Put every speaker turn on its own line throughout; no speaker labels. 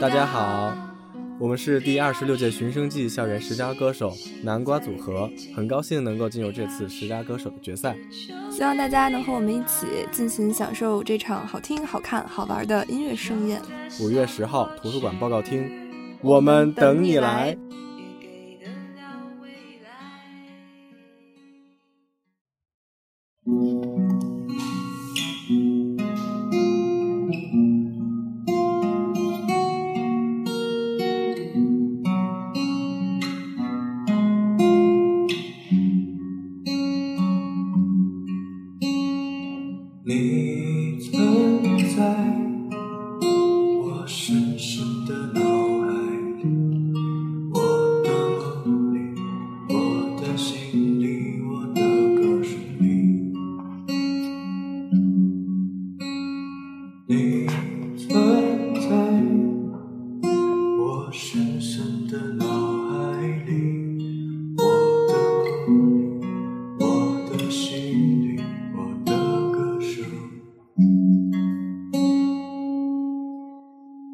大家好，
我们是第二十六届寻声记校园十佳歌手南瓜组合，很高兴能够进入这次十佳歌手的决赛，
希望大家能和我们一起
尽情享受这场好听、好看、好玩的音乐
盛宴。五月十号图书馆报告厅，我们等你来。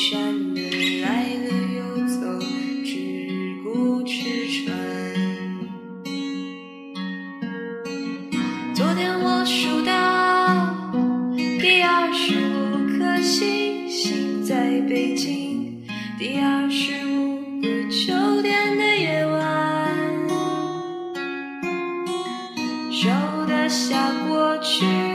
山人来了又走只顾吃穿昨天我数到第二十五颗星星在北京第二十五个秋天的夜晚收得下过去。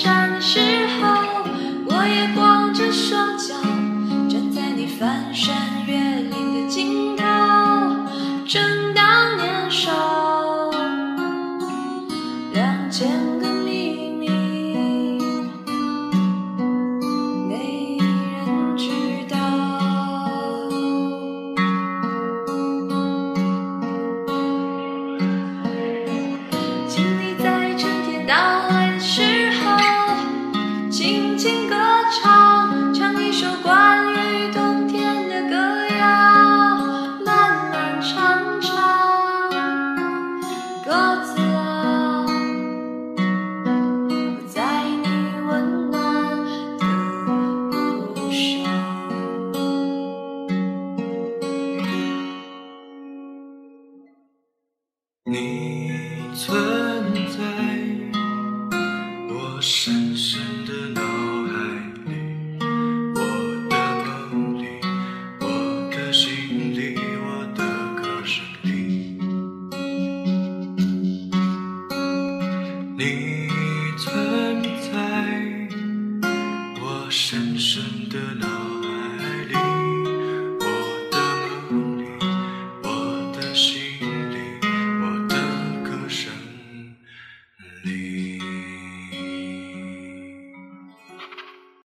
山的时候我也不轻歌唱，唱一首关于冬天的歌谣，慢慢唱唱，鸽子啊，我在你温暖的路上，
你最。